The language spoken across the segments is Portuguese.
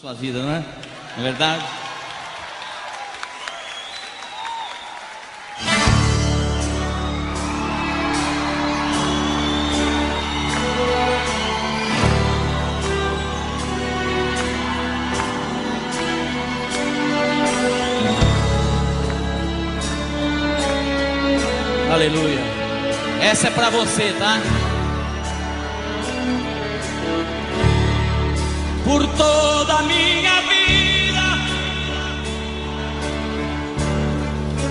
Sua vida, não é? Não é verdade? Aleluia. Essa é para você, tá? Por toda a minha vida,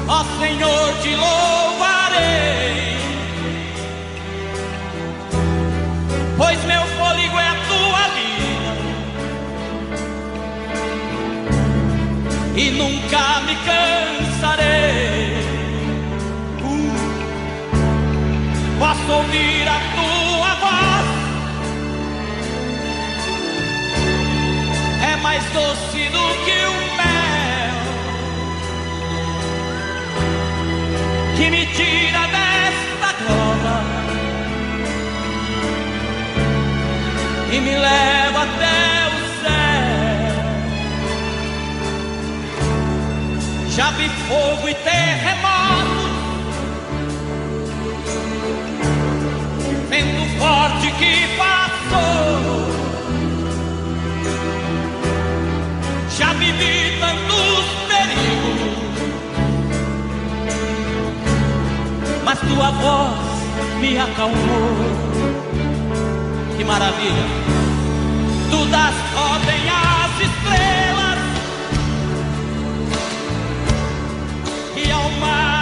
ó Senhor, te louvarei, pois meu fôlego é a tua vida. E nunca me cansarei. posso ouvir a tua doce do que o mel que me tira desta cova e me leva até o céu. Já vi fogo e terremoto. vento forte que passou. Já vivi tantos perigos, mas tua voz me acalmou. Que maravilha! Tu das ordem às estrelas e ao mar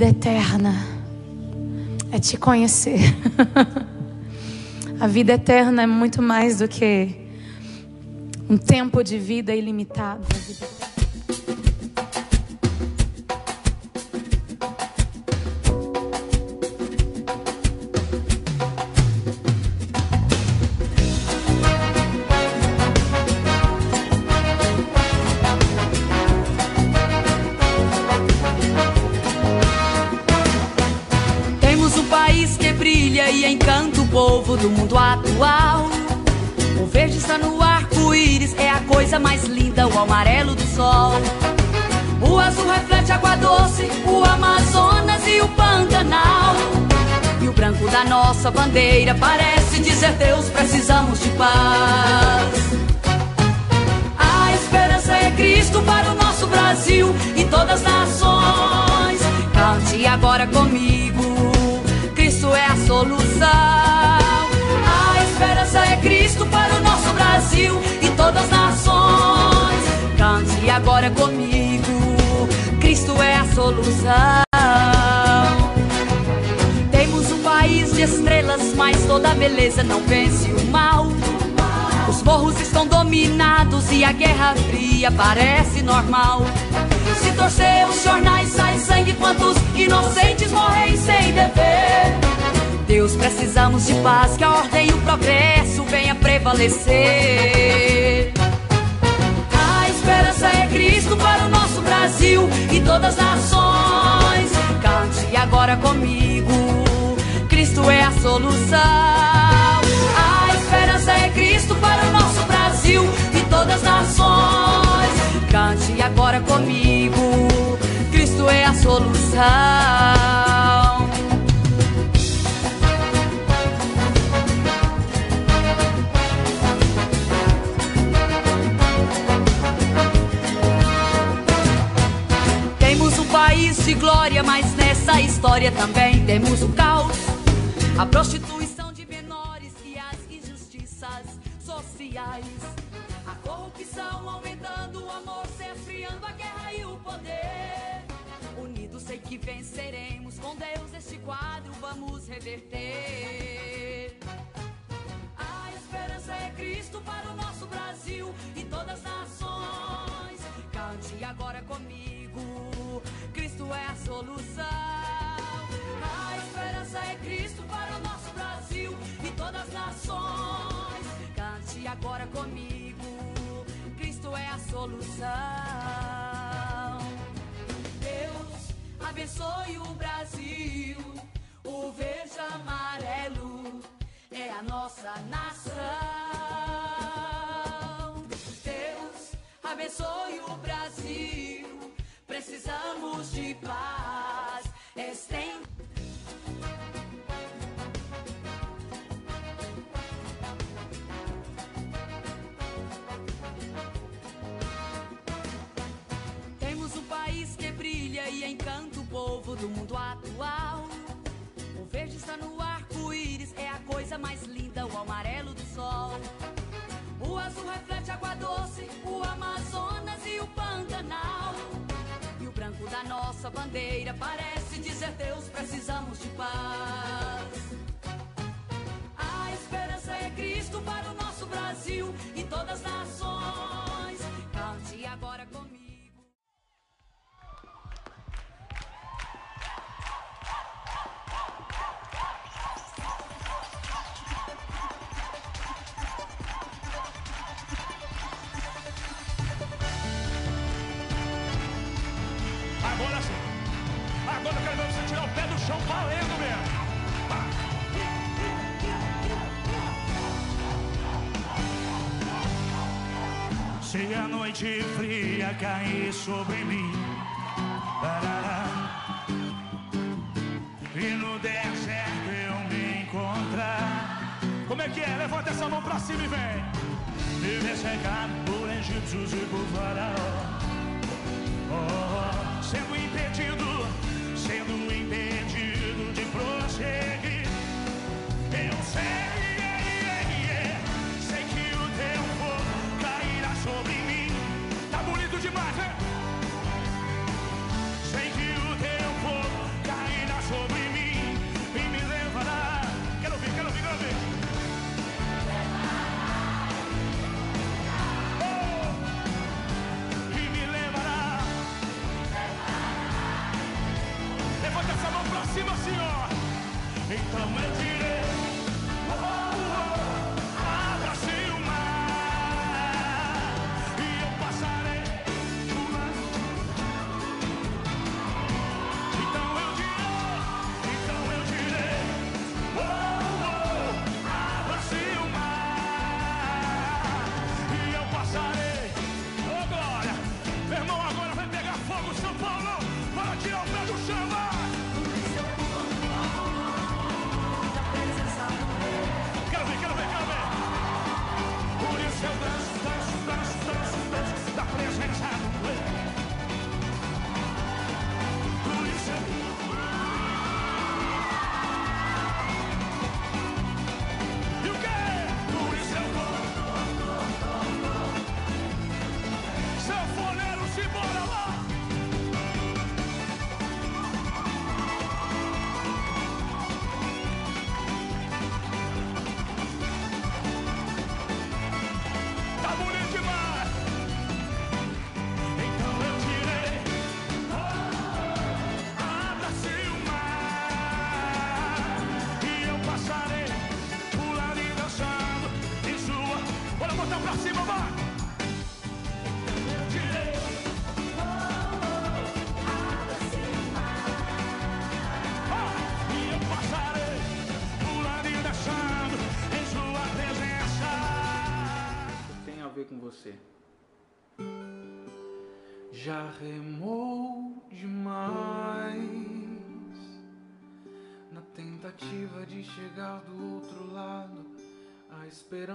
vida eterna é te conhecer. A vida eterna é muito mais do que um tempo de vida ilimitado. Povo do mundo atual. O verde está no arco-íris, é a coisa mais linda, o amarelo do sol. O azul reflete água doce, o Amazonas e o Pantanal. E o branco da nossa bandeira parece dizer: Deus, precisamos de paz. A esperança é Cristo para o nosso Brasil e todas as nações. Cante agora comigo: Cristo é a solução. Esperança é Cristo para o nosso Brasil e todas as nações. Cante agora comigo: Cristo é a solução. Temos um país de estrelas, mas toda beleza não vence o mal. Os morros estão dominados e a guerra fria parece normal. Se torcer os jornais sai sangue, quantos inocentes morrem sem dever. Deus, precisamos de paz, que a ordem e o progresso prevalecer. A esperança é Cristo para o nosso Brasil e todas as nações. Cante agora comigo, Cristo é a solução. A esperança é Cristo para o nosso Brasil e todas as nações. Cante agora comigo, Cristo é a solução. Glória, mas nessa história também temos o caos. A prostituição de menores e as injustiças sociais. A corrupção aumentando, o amor se esfriando, a guerra e o poder. Unidos sei que venceremos, com Deus este quadro vamos reverter. A esperança é Cristo para o nosso Brasil e todas as nações. Cante agora comigo, Cristo é a solução. A esperança é Cristo para o nosso Brasil e todas as nações. Cante agora comigo, Cristo é a solução. Deus abençoe o Brasil, o verde amarelo é a nossa nação. Deus abençoe o Brasil, precisamos de paz. Estende Temos um país que brilha e encanta o povo do mundo atual. Da nossa bandeira parece dizer: Deus, precisamos de paz. A esperança é Cristo para o nosso Brasil e todas as nações. Se a noite fria cair sobre mim E no deserto eu me encontrar Como é que é? Levanta essa mão pra cima e vem Me ver cercado por egípcios e por faraó Oh, sendo impedido, sendo impedido de prosseguir. Eu sei Então é direito.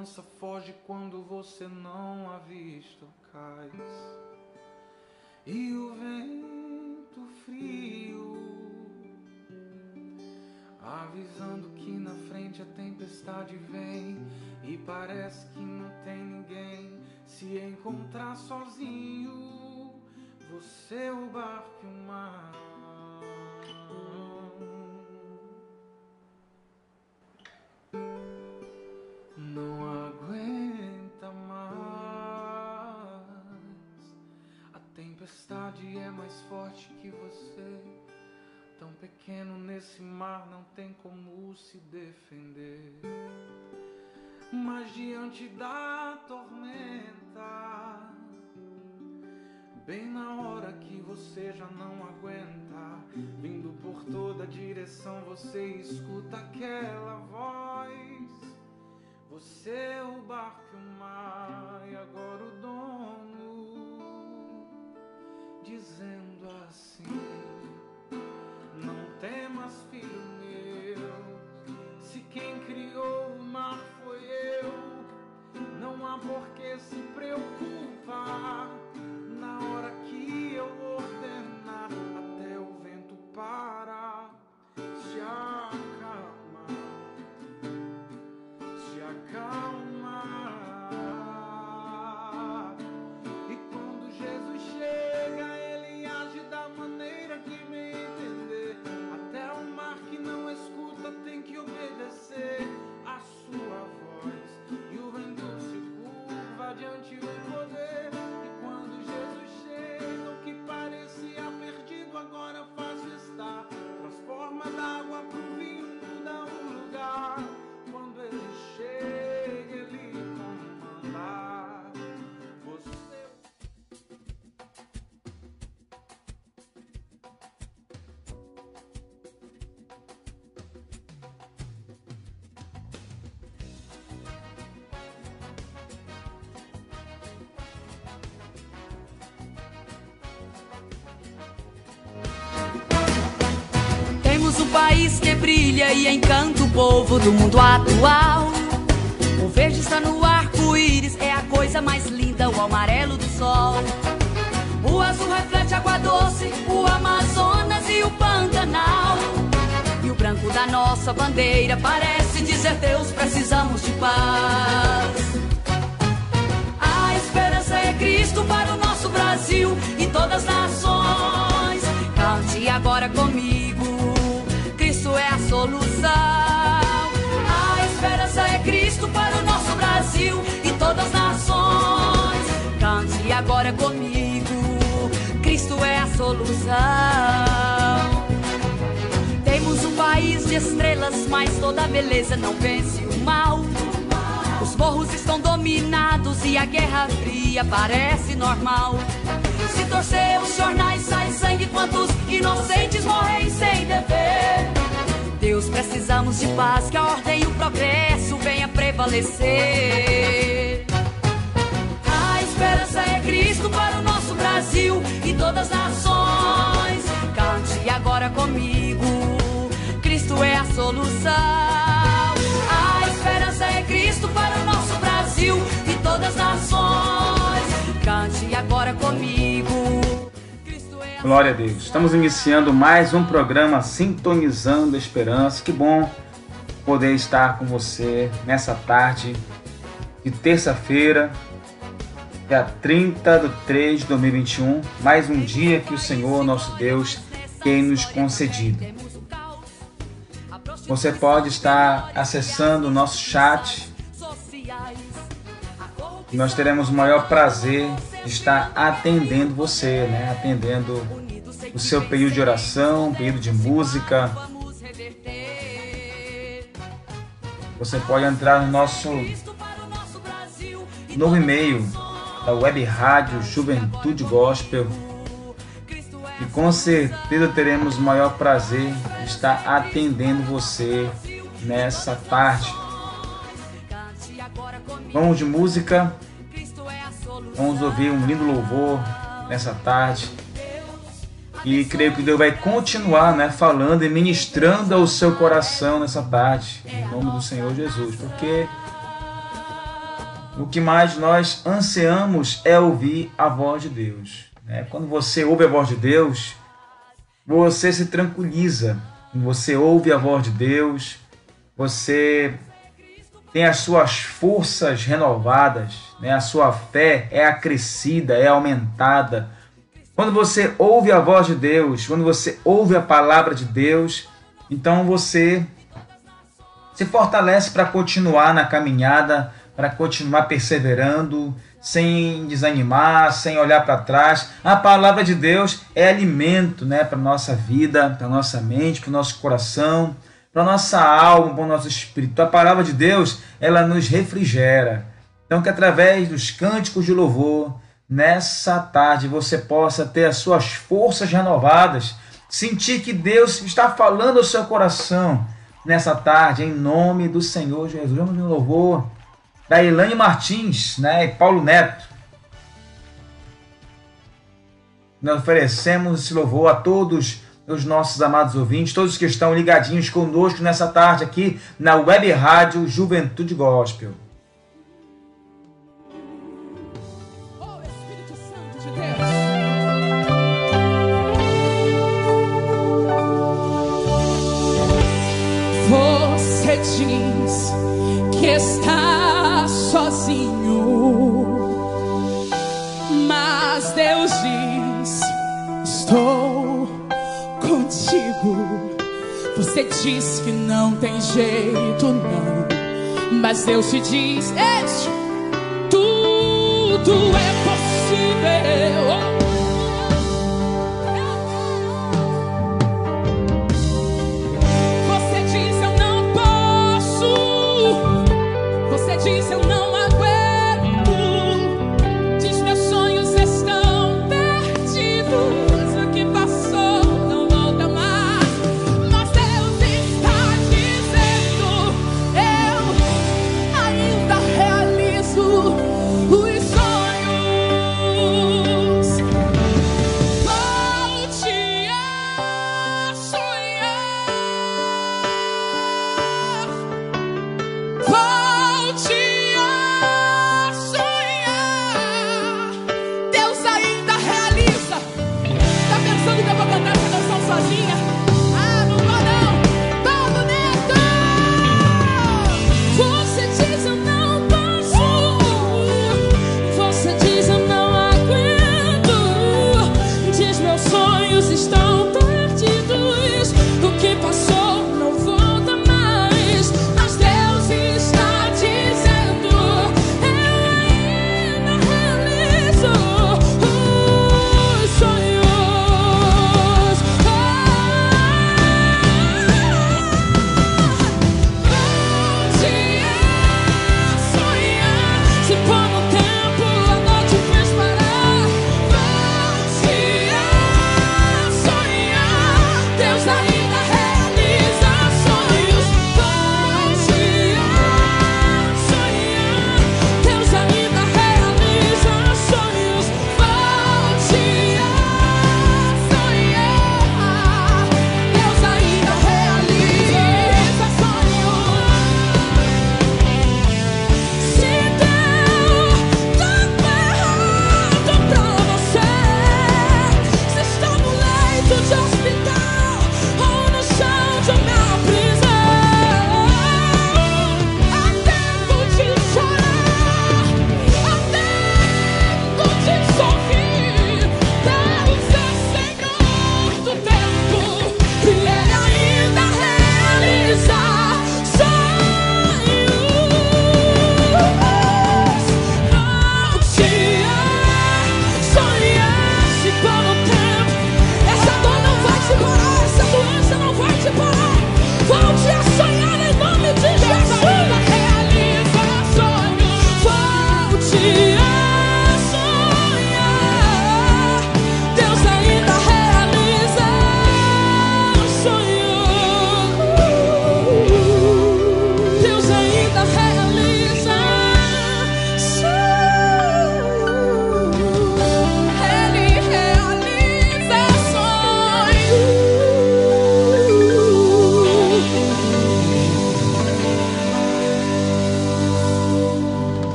Esperança foge quando você não avista o cais. E o vento frio avisando que na frente a tempestade vem e parece que não tem ninguém se encontrar sozinho. Você o barco e o mar. Tem como se defender. Mas diante da tormenta, bem na hora que você já não aguenta, vindo por toda direção, você escuta aquela voz. Você é o barco e o mar, e agora o dono dizendo assim. Não temas, filho não há por que se preocupar. E encanta o povo do mundo atual. O verde está no arco-íris, é a coisa mais linda, o amarelo do sol. O azul reflete água doce, o Amazonas e o Pantanal. E o branco da nossa bandeira parece dizer: Deus, precisamos de paz. A esperança é Cristo para o nosso Brasil e todas as nações. Cante agora comigo, solução. A esperança é Cristo para o nosso Brasil e todas as nações. Cante agora comigo, Cristo é a solução. Temos um país de estrelas, mas toda beleza não vence o mal. Os morros estão dominados e a guerra fria parece normal. Se torcer os jornais sai sangue, quantos inocentes morrem sem dever. Deus, precisamos de paz, que a ordem e o progresso venha prevalecer. A esperança é Cristo para o nosso Brasil e todas as nações. Cante agora comigo, Cristo é a solução. A esperança é Cristo para o nosso Brasil e todas as nações. Cante agora comigo. Glória a Deus. Estamos iniciando mais um programa Sintonizando Esperança. Que bom poder estar com você nessa tarde de terça-feira, dia 30 de 3 de 2021. Mais um dia que o Senhor, nosso Deus, tem nos concedido. Você pode estar acessando o nosso chat nós teremos o maior prazer de estar atendendo você, né? Atendendo o seu período de oração, período de música. Você pode entrar no nosso novo e-mail da Web Rádio Juventude Gospel. E com certeza teremos o maior prazer de estar atendendo você nessa tarde. Vamos de música. Vamos ouvir um lindo louvor nessa tarde. E creio que Deus vai continuar né, falando e ministrando ao seu coração nessa tarde, em nome do Senhor Jesus, porque o que mais nós ansiamos é ouvir a voz de Deus. Né? Quando você ouve a voz de Deus, você se tranquiliza. Você ouve a voz de Deus, você tem as suas forças renovadas, né? a sua fé é acrescida, é aumentada quando você ouve a voz de Deus, quando você ouve a palavra de Deus, então você se fortalece para continuar na caminhada, para continuar perseverando, sem desanimar, sem olhar para trás. A palavra de Deus é alimento né, para a nossa vida, para a nossa mente, para o nosso coração, para nossa alma, para o nosso espírito. A palavra de Deus, ela nos refrigera. Então, que através dos cânticos de louvor, nessa tarde você possa ter as suas forças renovadas, sentir que Deus está falando ao seu coração nessa tarde, em nome do Senhor Jesus. Vamos de um louvor da Elane Martins né, e Paulo Neto. Nós oferecemos esse louvor a todos os nossos amados ouvintes, todos que estão ligadinhos conosco nessa tarde aqui na Web Rádio Juventude Gospel. Você diz que não tem jeito, não, mas Deus te diz: Ei, tudo é possível.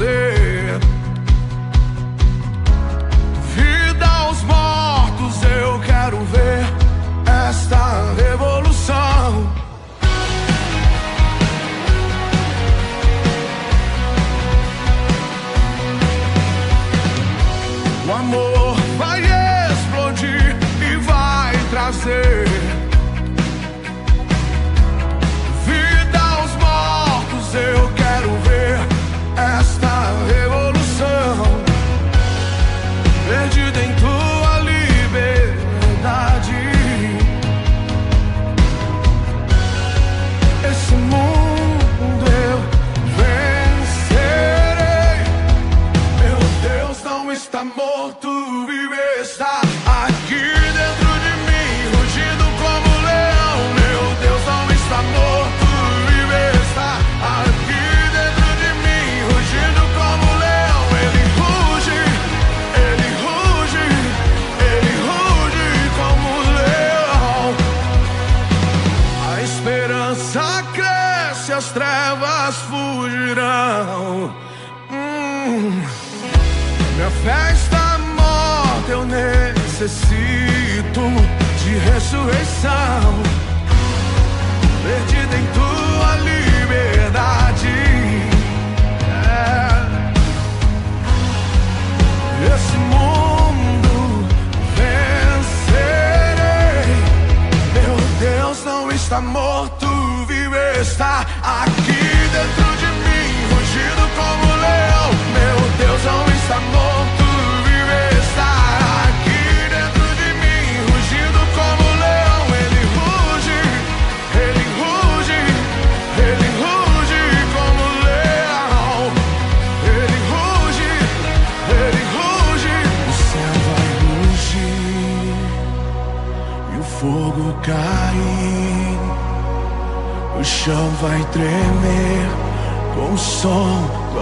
say. De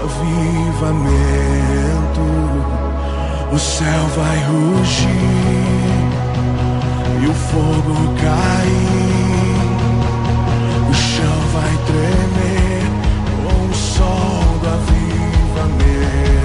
avivamento. O céu vai rugir e o fogo cair. O chão vai tremer com o som do avivamento.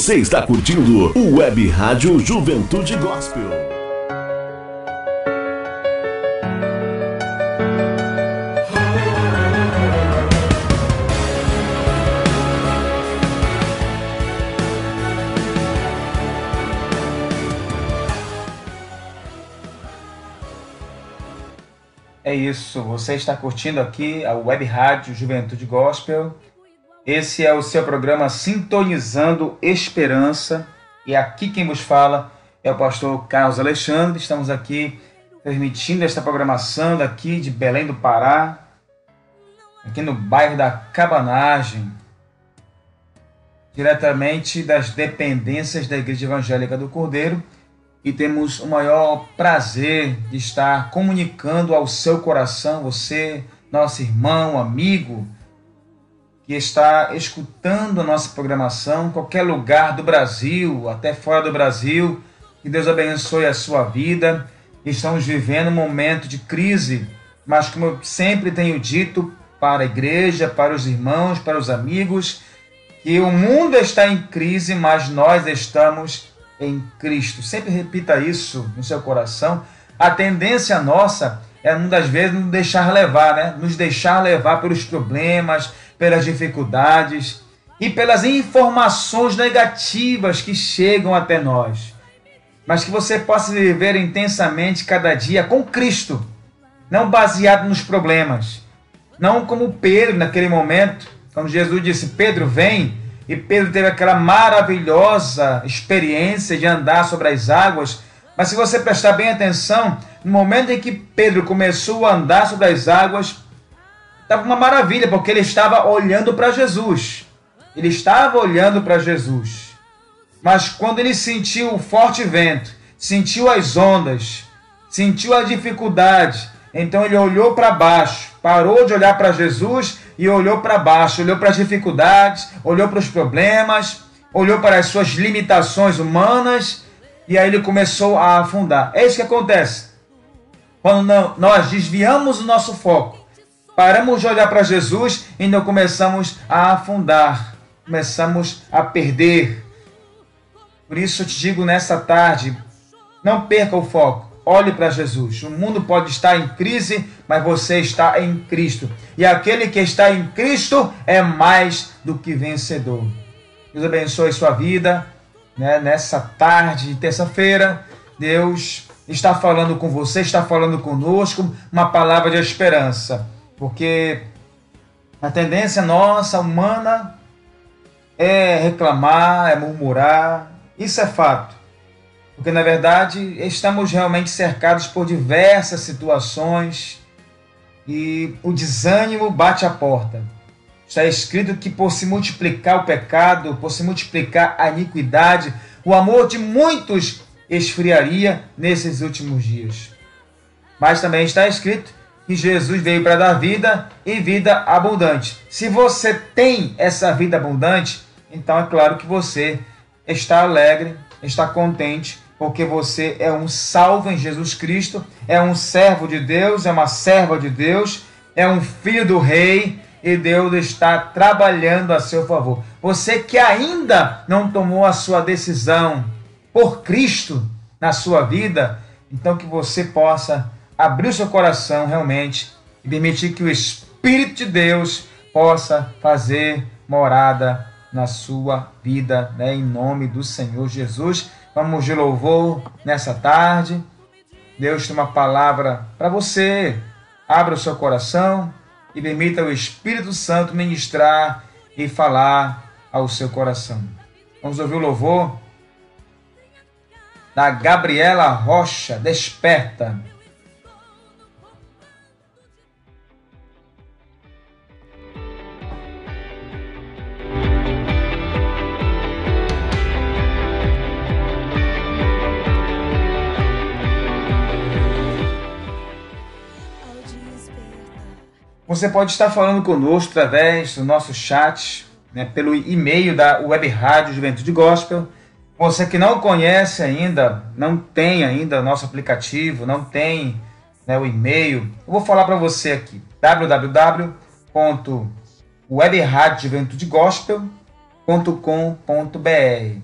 Você está curtindo o Web Rádio Juventude Gospel. É isso, você está curtindo aqui a Web Rádio Juventude Gospel. Esse é o seu programa Sintonizando Esperança. E aqui quem vos fala é o pastor Carlos Alexandre. Estamos aqui transmitindo esta programação daqui de Belém do Pará, aqui no bairro da Cabanagem, diretamente das dependências da Igreja Evangélica do Cordeiro. E temos o maior prazer de estar comunicando ao seu coração, você, nosso irmão, amigo, que está escutando a nossa programação qualquer lugar do Brasil, até fora do Brasil. Que Deus abençoe a sua vida. Estamos vivendo um momento de crise, mas como eu sempre tenho dito para a igreja, para os irmãos, para os amigos, que o mundo está em crise, mas nós estamos em Cristo. Sempre repita isso no seu coração. A tendência nossa é muitas vezes nos deixar levar, né? Nos deixar levar pelos problemas, pelas dificuldades e pelas informações negativas que chegam até nós. Mas que você possa viver intensamente cada dia com Cristo, não baseado nos problemas, não como Pedro naquele momento Quando Jesus disse, Pedro, vem, e Pedro teve aquela maravilhosa experiência de andar sobre as águas. Mas se você prestar bem atenção, no momento em que Pedro começou a andar sobre as águas, estava uma maravilha, porque ele estava olhando para Jesus. Ele estava olhando para Jesus. Mas quando ele sentiu o forte vento, sentiu as ondas, sentiu a dificuldade, então ele olhou para baixo, parou de olhar para Jesus e olhou para baixo, olhou para as dificuldades, olhou para os problemas, olhou para as suas limitações humanas e aí ele começou a afundar. É isso que acontece. Quando não, nós desviamos o nosso foco, paramos de olhar para Jesus e não começamos a afundar, começamos a perder. Por isso eu te digo nessa tarde, não perca o foco. Olhe para Jesus. O mundo pode estar em crise, mas você está em Cristo. E aquele que está em Cristo é mais do que vencedor. Deus abençoe sua vida. Né? Nessa tarde de terça-feira, Deus está falando com você, está falando conosco uma palavra de esperança. Porque a tendência nossa, humana, é reclamar, é murmurar. Isso é fato. Porque na verdade estamos realmente cercados por diversas situações e o desânimo bate a porta. Está escrito que por se multiplicar o pecado, por se multiplicar a iniquidade, o amor de muitos esfriaria nesses últimos dias. Mas também está escrito que Jesus veio para dar vida e vida abundante. Se você tem essa vida abundante, então é claro que você está alegre, está contente porque você é um salvo em Jesus Cristo, é um servo de Deus, é uma serva de Deus, é um filho do rei e Deus está trabalhando a seu favor. Você que ainda não tomou a sua decisão por Cristo na sua vida, então que você possa abrir o seu coração realmente e permitir que o Espírito de Deus possa fazer morada na sua vida, né? em nome do Senhor Jesus. Vamos de louvor nessa tarde. Deus tem uma palavra para você. Abra o seu coração e permita o Espírito Santo ministrar e falar ao seu coração. Vamos ouvir o louvor da Gabriela Rocha, Desperta. Você pode estar falando conosco através do nosso chat, né, pelo e-mail da Web Rádio Juventude Gospel. Você que não conhece ainda, não tem ainda nosso aplicativo, não tem né, o e-mail, eu vou falar para você aqui: www.webradiojuventudegospel.com.br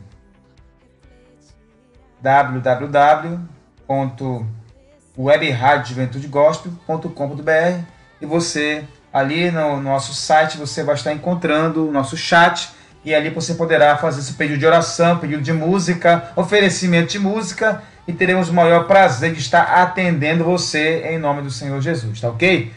www.webradiojuventudegospel.com.br e você ali no nosso site você vai estar encontrando o nosso chat e ali você poderá fazer seu pedido de oração, pedido de música, oferecimento de música e teremos o maior prazer de estar atendendo você em nome do Senhor Jesus, tá ok?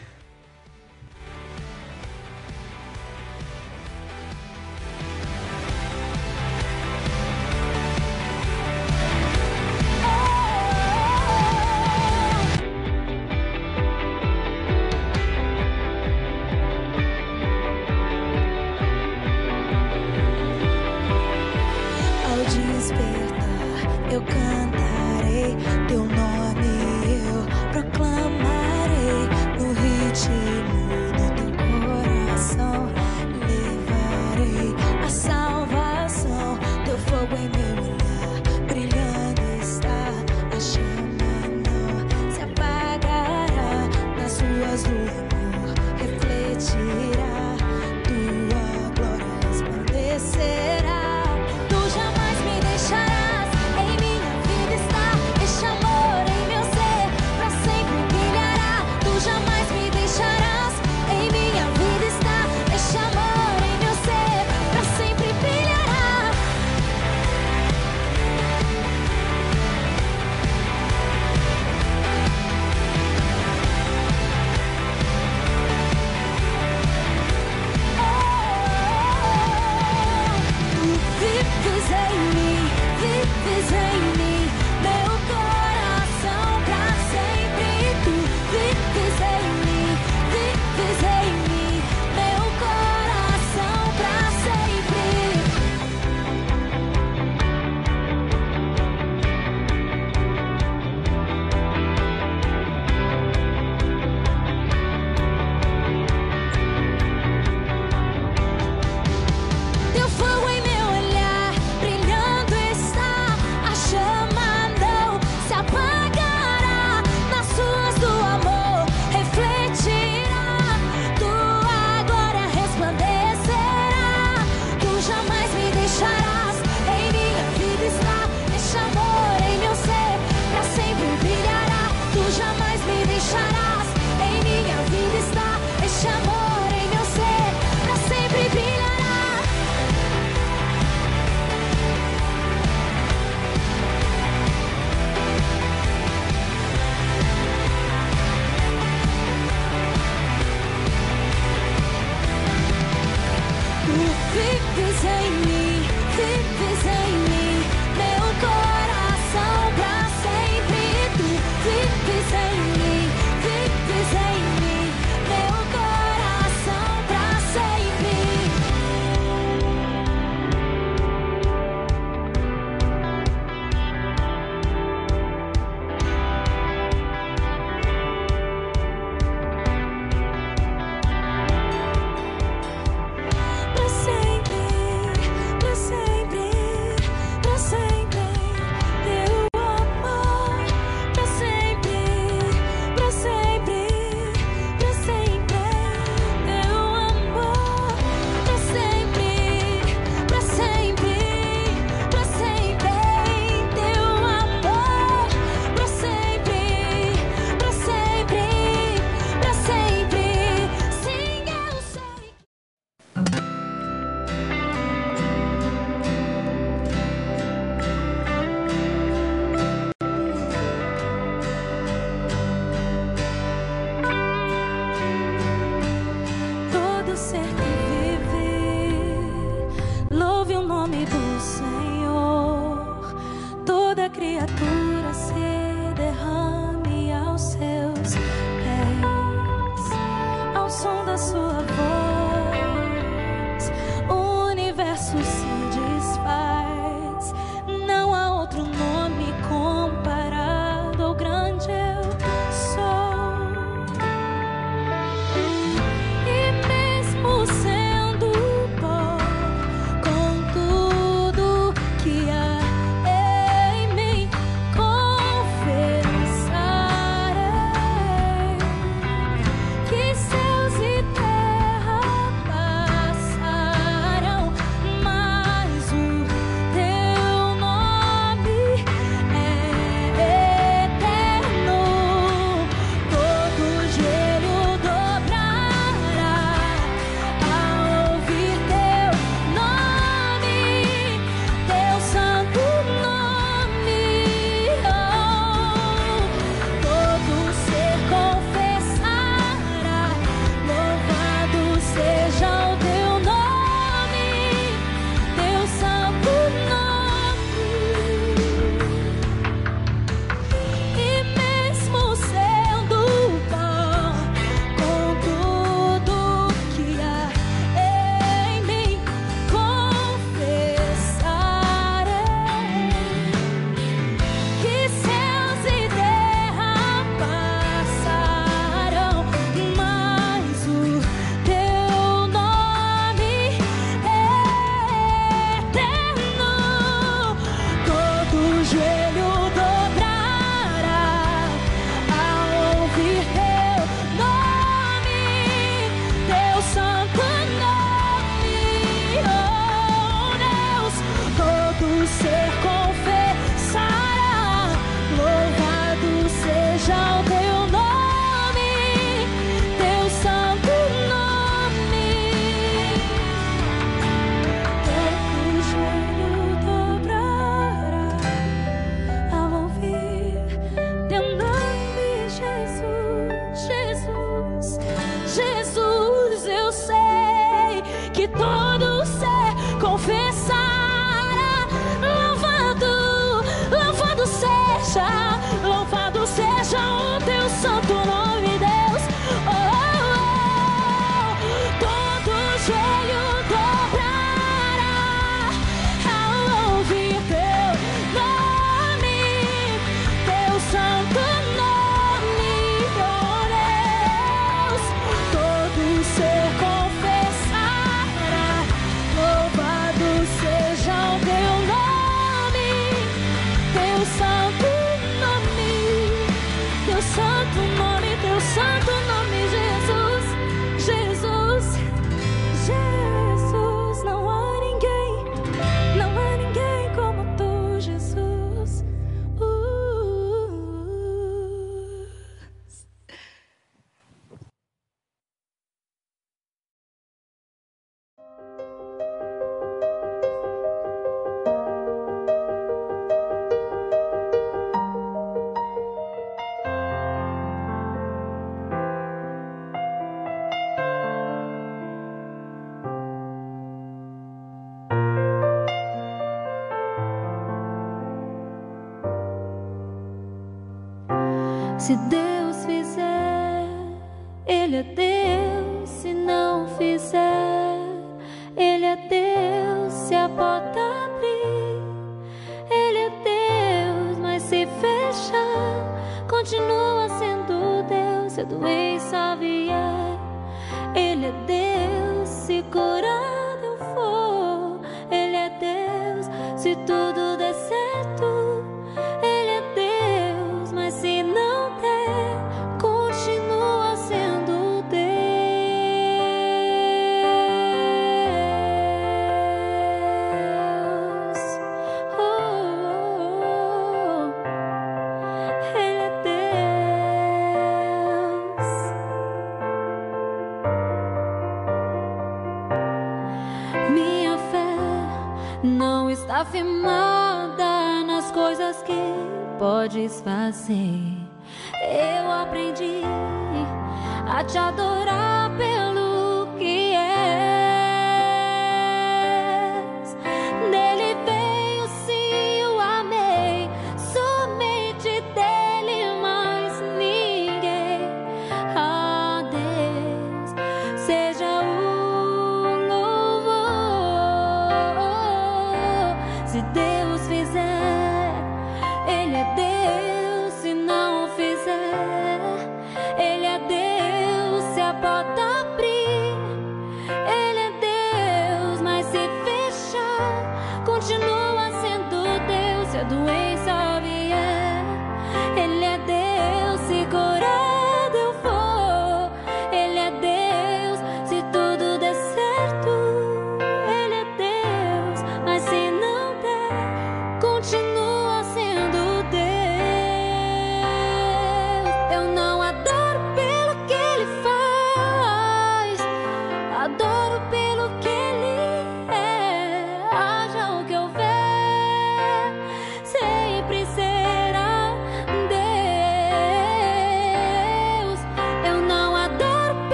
A te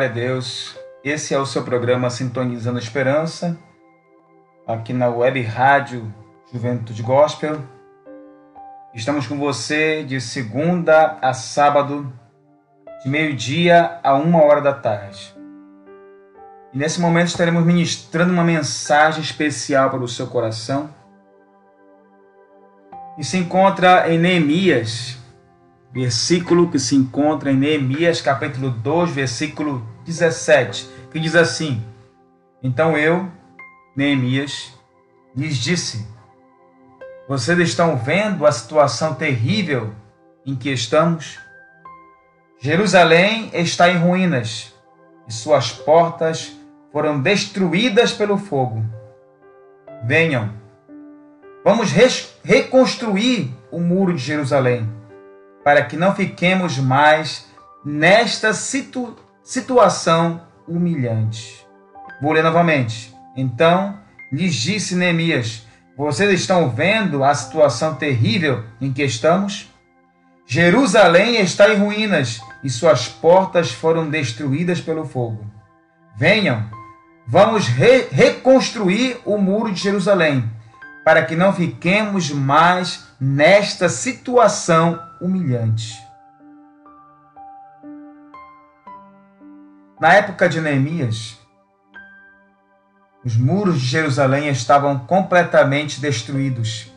Glória a Deus. Esse é o seu programa Sintonizando a Esperança, aqui na Web Rádio Juventude Gospel. Estamos com você de segunda a sábado, de meio-dia a uma hora da tarde. E nesse momento estaremos ministrando uma mensagem especial para o seu coração. E se encontra em Neemias, versículo que se encontra em Neemias, capítulo 2, versículo 17, que diz assim: Então eu, Neemias, lhes disse: Vocês estão vendo a situação terrível em que estamos? Jerusalém está em ruínas e suas portas foram destruídas pelo fogo. Venham, vamos reconstruir o muro de Jerusalém para que não fiquemos mais nesta situ- situação humilhante. Vou ler novamente. Então lhes disse Neemias: Vocês estão vendo a situação terrível em que estamos? Jerusalém está em ruínas e suas portas foram destruídas pelo fogo. Venham, vamos re- reconstruir o muro de Jerusalém, para que não fiquemos mais nesta situação humilhante. Na época de Neemias, os muros de Jerusalém estavam completamente destruídos.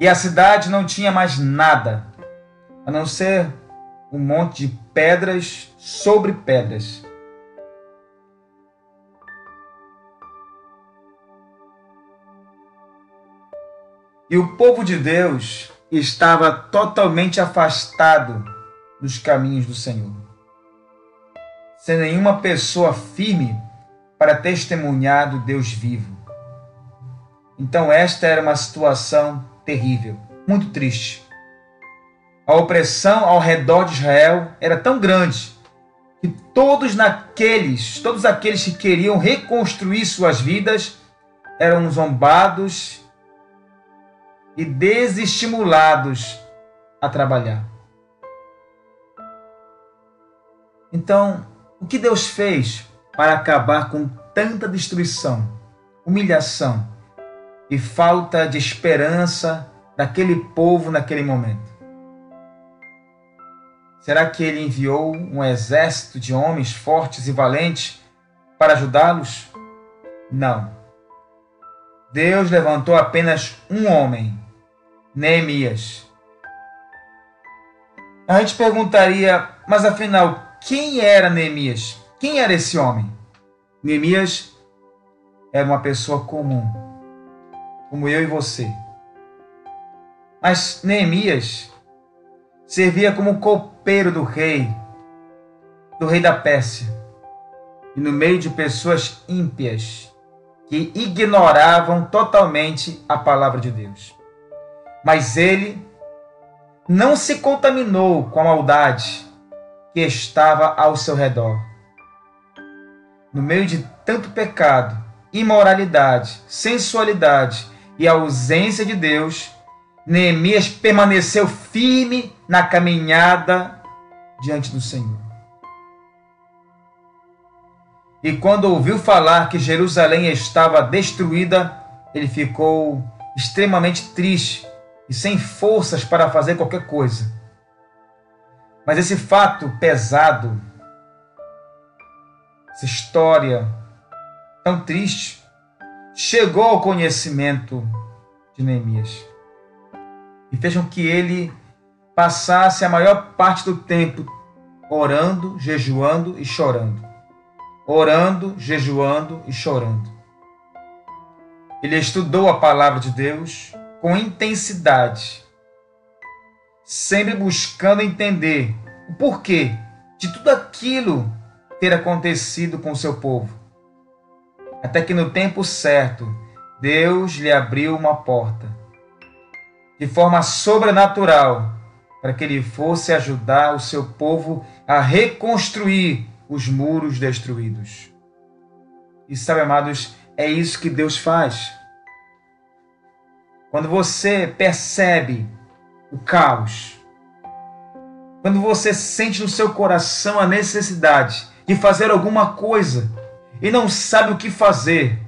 E a cidade não tinha mais nada, a não ser um monte de pedras sobre pedras. E o povo de Deus estava totalmente afastado dos caminhos do Senhor, sem nenhuma pessoa firme para testemunhar do Deus vivo. Então, esta era uma situação terrível, muito triste. A opressão ao redor de Israel era tão grande que todos naqueles, todos aqueles que queriam reconstruir suas vidas eram zombados e desestimulados a trabalhar. Então, o que Deus fez para acabar com tanta destruição, humilhação e falta de esperança daquele povo naquele momento? Será que ele enviou um exército de homens fortes e valentes para ajudá-los? Não. Deus levantou apenas um homem, Neemias. A gente perguntaria, mas afinal, quem era Neemias? Quem era esse homem? Neemias era uma pessoa comum, como eu e você. Mas Neemias servia como copeiro do rei, do rei da Pérsia, e no meio de pessoas ímpias que ignoravam totalmente a palavra de Deus. Mas ele não se contaminou com a maldade que estava ao seu redor. No meio de tanto pecado, imoralidade, sensualidade e ausência de Deus, Neemias permaneceu firme na caminhada diante do Senhor. E quando ouviu falar que Jerusalém estava destruída, ele ficou extremamente triste e sem forças para fazer qualquer coisa. Mas esse fato pesado, essa história tão triste, chegou ao conhecimento de Neemias e fez com que ele passasse a maior parte do tempo orando, jejuando e chorando. Orando, jejuando e chorando. Ele estudou a palavra de Deus com intensidade, sempre buscando entender o porquê de tudo aquilo ter acontecido com seu povo. Até que no tempo certo, Deus lhe abriu uma porta de forma sobrenatural, para que ele fosse ajudar o seu povo a reconstruir os muros destruídos. E sabe, amados, é isso que Deus faz. Quando você percebe o caos, quando você sente no seu coração a necessidade de fazer alguma coisa e não sabe o que fazer,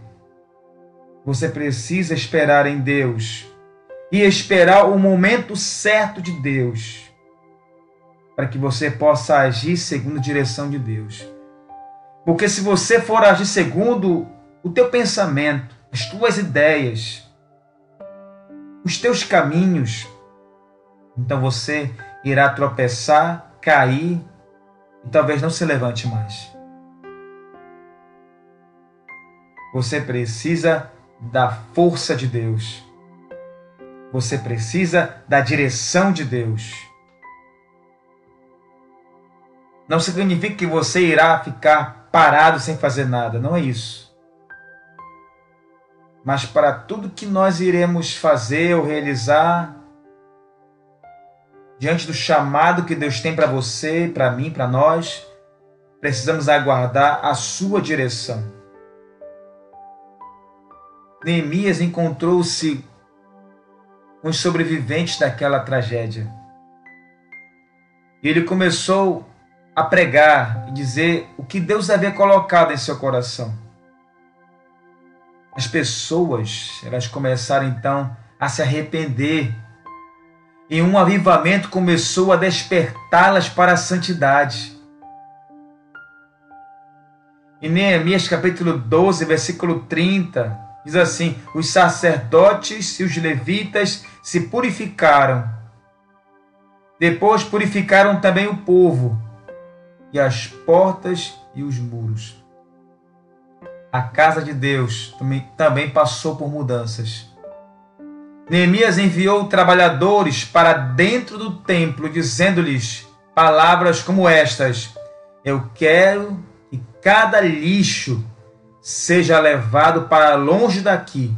você precisa esperar em Deus e esperar o momento certo de Deus, para que você possa agir segundo a direção de Deus. Porque se você for agir segundo o teu pensamento, as tuas ideias, os teus caminhos, então você irá tropeçar, cair e talvez não se levante mais. Você precisa da força de Deus. Você precisa da direção de Deus. Não significa que você irá ficar parado sem fazer nada, não é isso. Mas para tudo que nós iremos fazer ou realizar, diante do chamado que Deus tem para você, para mim, para nós, precisamos aguardar a sua direção. Neemias encontrou-se os sobreviventes daquela tragédia. E ele começou a pregar e dizer o que Deus havia colocado em seu coração. As pessoas, elas começaram então a se arrepender. E um avivamento começou a despertá-las para a santidade. Em Neemias capítulo 12, versículo 30, diz assim: Os sacerdotes e os levitas se purificaram. Depois purificaram também o povo, e as portas e os muros. A casa de Deus também, passou por mudanças. Neemias enviou trabalhadores para dentro do templo, dizendo-lhes palavras como estas: Eu quero que cada lixo seja levado para longe daqui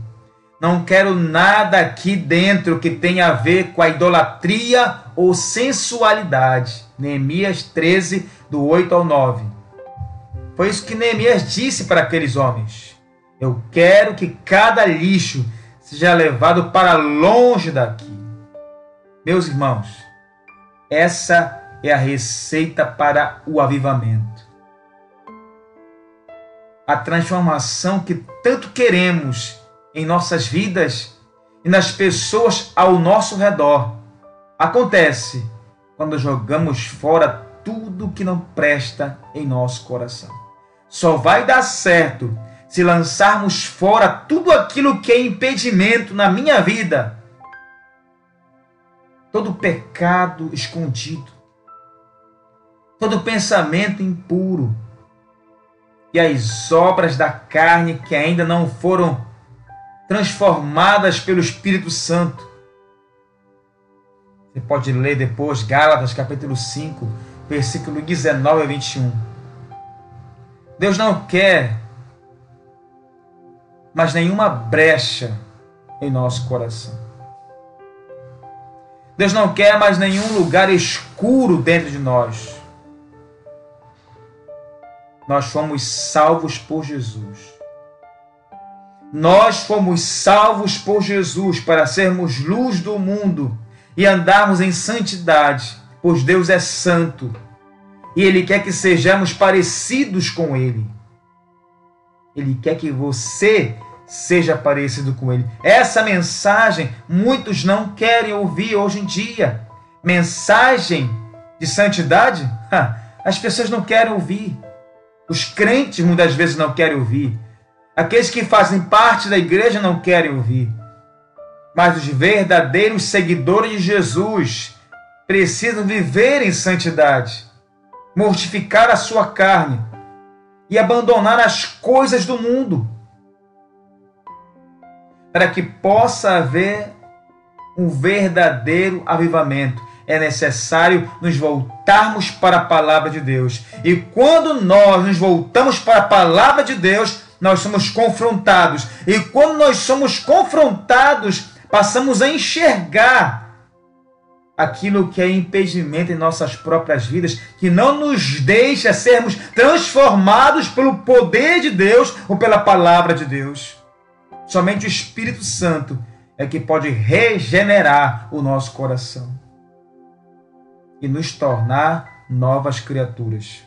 Não quero nada aqui dentro que tenha a ver com a idolatria ou sensualidade. Neemias 13, do 8 ao 9. Foi isso que Neemias disse para aqueles homens. Eu quero que cada lixo seja levado para longe daqui. Meus irmãos, essa é a receita para o avivamento. A transformação que tanto queremos em nossas vidas e nas pessoas ao nosso redor acontece quando jogamos fora tudo que não presta em nosso coração. Só vai dar certo se lançarmos fora tudo aquilo que é impedimento na minha vida, todo pecado escondido, todo pensamento impuro e as obras da carne que ainda não foram transformadas pelo Espírito Santo. Você pode ler depois Gálatas capítulo 5, versículo 19 a 21. Deus não quer mas nenhuma brecha em nosso coração. Deus não quer mais nenhum lugar escuro dentro de nós. Nós fomos salvos por Jesus. Nós fomos salvos por Jesus para sermos luz do mundo e andarmos em santidade, pois Deus é santo e Ele quer que sejamos parecidos com Ele. Ele quer que você seja parecido com Ele. Essa mensagem muitos não querem ouvir hoje em dia. Mensagem de santidade? As pessoas não querem ouvir. Os crentes muitas vezes não querem ouvir. Aqueles que fazem parte da igreja não querem ouvir. Mas os verdadeiros seguidores de Jesus precisam viver em santidade, mortificar a sua carne e abandonar as coisas do mundo, para que possa haver um verdadeiro avivamento. É necessário nos voltarmos para a palavra de Deus. E quando nós nos voltamos para a palavra de Deus, nós somos confrontados. E quando nós somos confrontados, passamos a enxergar aquilo que é impedimento em nossas próprias vidas, que não nos deixa sermos transformados pelo poder de Deus ou pela palavra de Deus. Somente o Espírito Santo é que pode regenerar o nosso coração e nos tornar novas criaturas.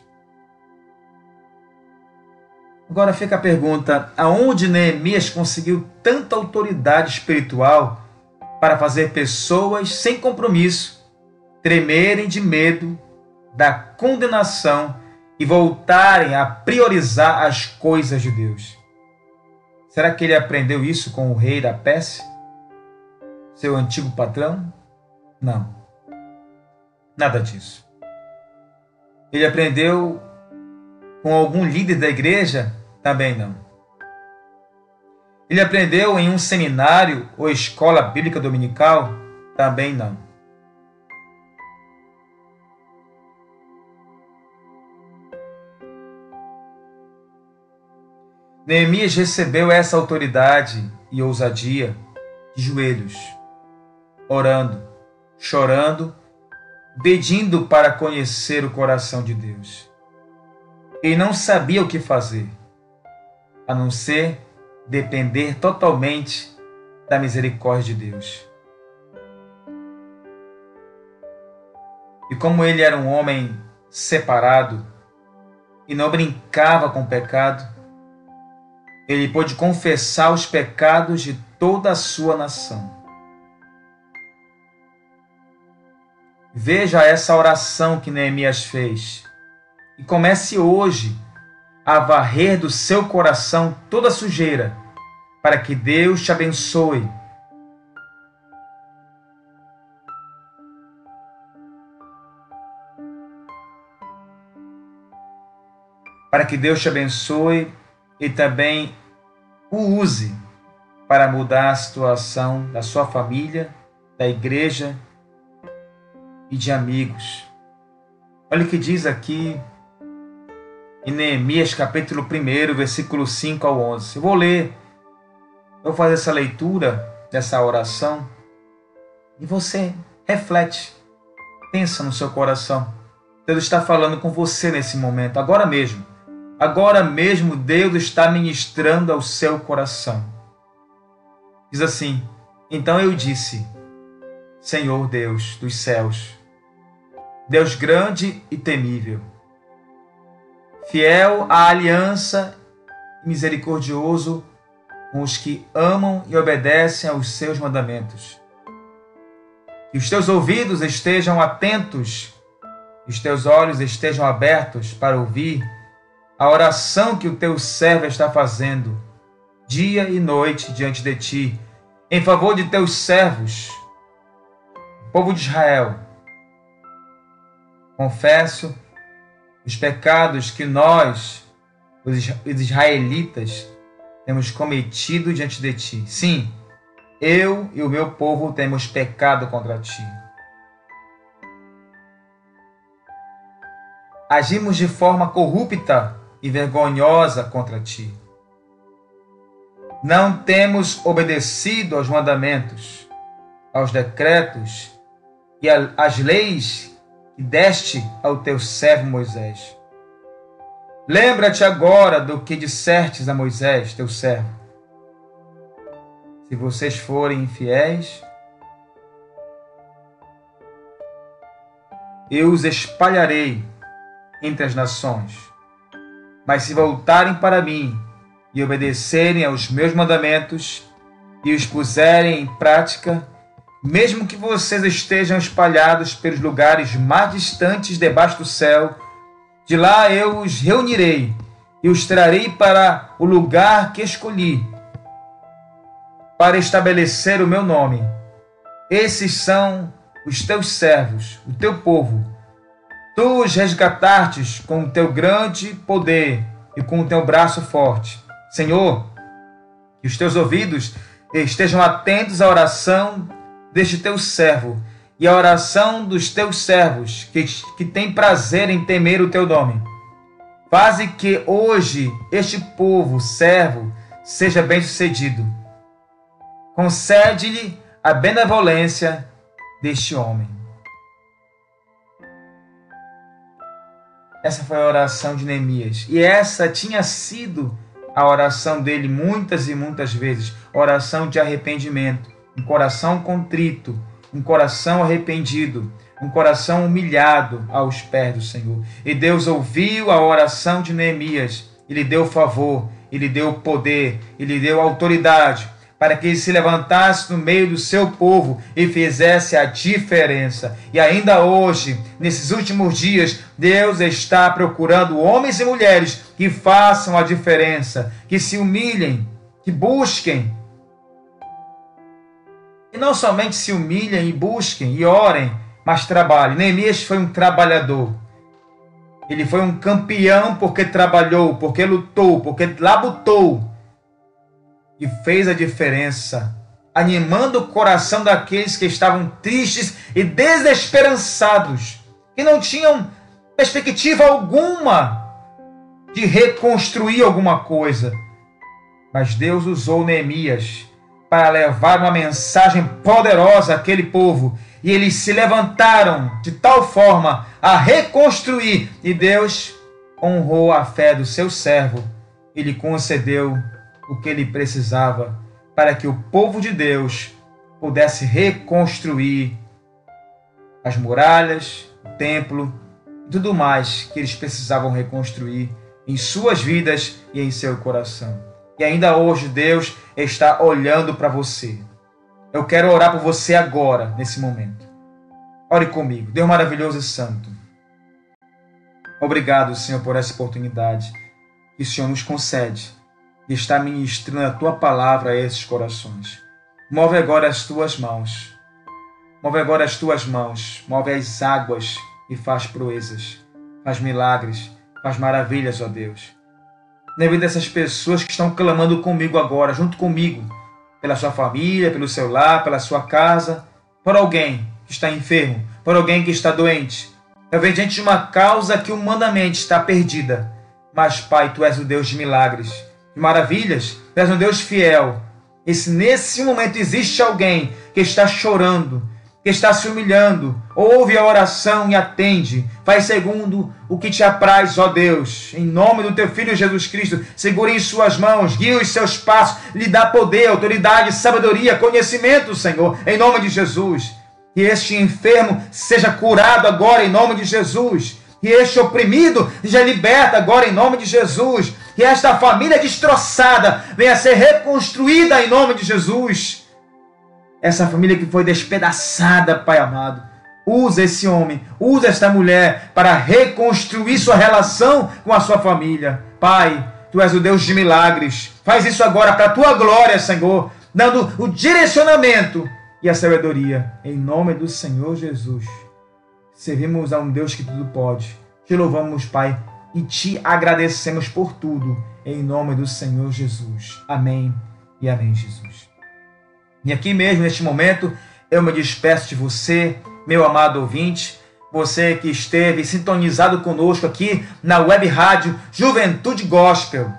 Agora fica a pergunta: aonde Neemias conseguiu tanta autoridade espiritual para fazer pessoas sem compromisso tremerem de medo da condenação e voltarem a priorizar as coisas de Deus? Será que ele aprendeu isso com o rei da Pérsia? Seu antigo patrão? Não. Nada disso. Ele aprendeu com algum líder da igreja? Também não. Ele aprendeu em um seminário ou escola bíblica dominical? Também não. Neemias recebeu essa autoridade e ousadia de joelhos, orando, chorando, pedindo para conhecer o coração de Deus. Ele não sabia o que fazer, a não ser depender totalmente da misericórdia de Deus. E como ele era um homem separado e não brincava com o pecado, ele pôde confessar os pecados de toda a sua nação. Veja essa oração que Neemias fez e comece hoje a varrer do seu coração toda sujeira, para que Deus te abençoe. Para que Deus te abençoe e também o use para mudar a situação da sua família, da igreja e de amigos. Olha o que diz aqui em Neemias capítulo 1, versículo 5 ao 11. Eu vou ler. vou fazer essa leitura dessa oração e você reflete, pensa no seu coração. Deus está falando com você nesse momento, agora mesmo. Agora mesmo Deus está ministrando ao seu coração. Diz assim: Então eu disse, Senhor Deus dos céus, Deus grande e temível, fiel à aliança e misericordioso com os que amam e obedecem aos seus mandamentos. Que os teus ouvidos estejam atentos, os teus olhos estejam abertos para ouvir a oração que o teu servo está fazendo, dia e noite diante de ti, em favor de teus servos, o povo de Israel. Confesso os pecados que nós, os israelitas, temos cometido diante de ti. Sim, eu e o meu povo temos pecado contra ti. Agimos de forma corrupta e vergonhosa contra ti. Não temos obedecido aos mandamentos, aos decretos e às leis que deste ao teu servo Moisés. Lembra-te agora do que dissertes a Moisés, teu servo. Se vocês forem infiéis, eu os espalharei entre as nações. Mas se voltarem para mim e obedecerem aos meus mandamentos e os puserem em prática, mesmo que vocês estejam espalhados pelos lugares mais distantes debaixo do céu, de lá eu os reunirei e os trarei para o lugar que escolhi, para estabelecer o meu nome. Esses são os teus servos, o teu povo. Tu os resgatastes com o teu grande poder e com o teu braço forte. Senhor, que os teus ouvidos estejam atentos à oração deste teu servo e a oração dos teus servos, que, que têm prazer em temer o teu nome. Faze que hoje este povo, servo, seja bem-sucedido. Concede-lhe a benevolência deste homem. Essa foi a oração de Neemias. E essa tinha sido a oração dele muitas e muitas vezes oração de arrependimento, um coração contrito, um coração arrependido, um coração humilhado aos pés do Senhor. E Deus ouviu a oração de Neemias, e lhe deu favor, e lhe deu poder, e lhe deu autoridade para que ele se levantasse no meio do seu povo e fizesse a diferença. E ainda hoje, nesses últimos dias, Deus está procurando homens e mulheres que façam a diferença, que se humilhem, que busquem e não somente se humilhem e busquem e orem, mas trabalhem. Neemias foi um trabalhador. Ele foi um campeão porque trabalhou, porque lutou, porque labutou e fez a diferença, animando o coração daqueles que estavam tristes e desesperançados, que não tinham perspectiva alguma de reconstruir alguma coisa. Mas Deus usou Neemias para levar uma mensagem poderosa àquele povo. E eles se levantaram de tal forma a reconstruir, e Deus honrou a fé do seu servo e lhe concedeu o que ele precisava para que o povo de Deus pudesse reconstruir as muralhas, o templo e tudo mais que eles precisavam reconstruir em suas vidas e em seu coração. E ainda hoje Deus está olhando para você. Eu quero orar por você agora, nesse momento. Ore comigo. Deus maravilhoso e santo. Obrigado, Senhor, por essa oportunidade que o Senhor nos concede de estar ministrando a tua palavra a esses corações. Move agora as tuas mãos. Move agora as tuas mãos. Move as águas e faz proezas. Faz milagres. Faz maravilhas, ó Deus na vida dessas pessoas que estão clamando comigo agora, junto comigo, pela sua família, pelo seu lar, pela sua casa, por alguém que está enfermo, por alguém que está doente. Talvez diante de uma causa que humanamente está perdida. Mas, Pai, Tu és o Deus de milagres, de maravilhas, Tu és um Deus fiel. E se nesse momento existe alguém que está chorando, que está se humilhando, ouve a oração e atende. Faz segundo o que te apraz, ó Deus. Em nome do teu Filho Jesus Cristo, segure em suas mãos, guia os seus passos, lhe dá poder, autoridade, sabedoria, conhecimento, Senhor, em nome de Jesus. Que este enfermo seja curado agora em nome de Jesus. Que este oprimido seja liberto agora em nome de Jesus. Que esta família destroçada venha a ser reconstruída em nome de Jesus essa família que foi despedaçada, Pai amado. Usa esse homem, usa esta mulher para reconstruir sua relação com a sua família. Pai, tu és o Deus de milagres. Faz isso agora para a tua glória, Senhor, dando o direcionamento e a sabedoria. Em nome do Senhor Jesus. Servimos a um Deus que tudo pode. Te louvamos, Pai, e te agradecemos por tudo. Em nome do Senhor Jesus. Amém e amém, Jesus. E aqui mesmo, neste momento, eu me despeço de você, meu amado ouvinte, você que esteve sintonizado conosco aqui na web rádio Juventude Gospel.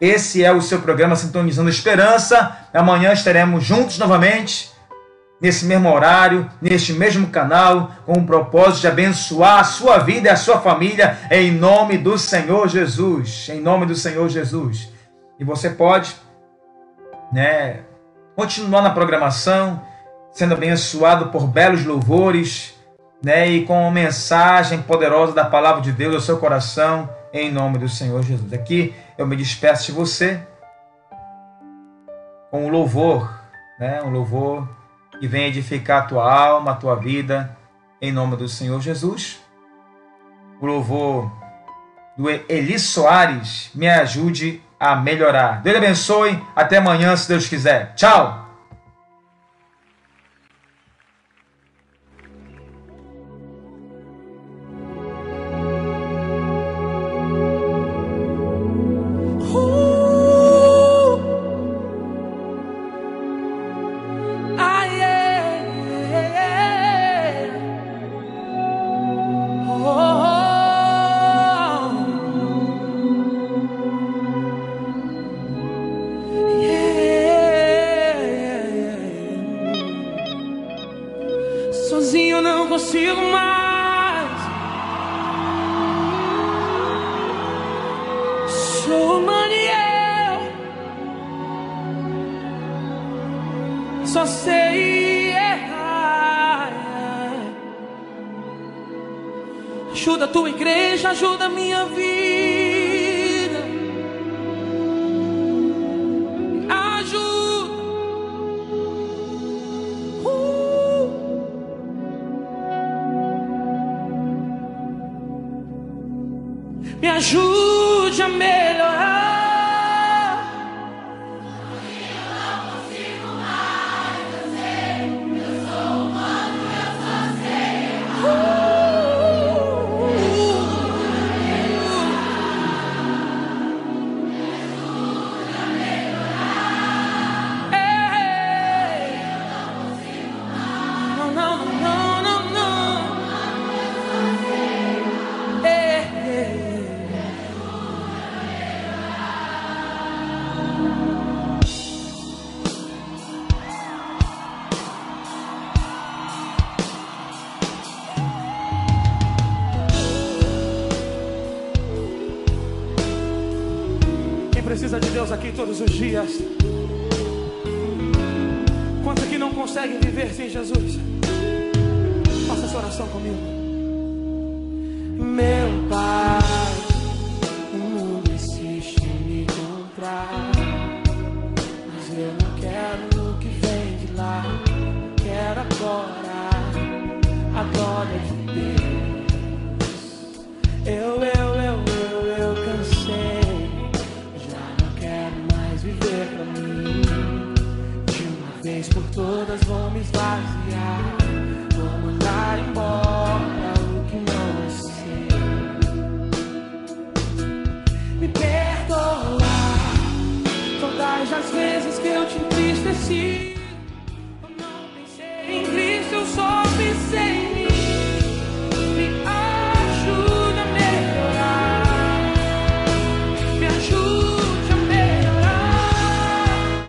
Esse é o seu programa Sintonizando Esperança. Amanhã estaremos juntos novamente, nesse mesmo horário, neste mesmo canal, com o propósito de abençoar a sua vida e a sua família, em nome do Senhor Jesus. Em nome do Senhor Jesus. E você pode, né, continuar na programação, sendo abençoado por belos louvores, né, e com uma mensagem poderosa da palavra de Deus ao seu coração, em nome do Senhor Jesus. Aqui eu me despeço de você com um louvor, né, um louvor que vem edificar a tua alma, a tua vida, em nome do Senhor Jesus. O louvor do Eli Soares, me ajude a melhorar. Deus abençoe. Até amanhã, se Deus quiser. Tchau! Deus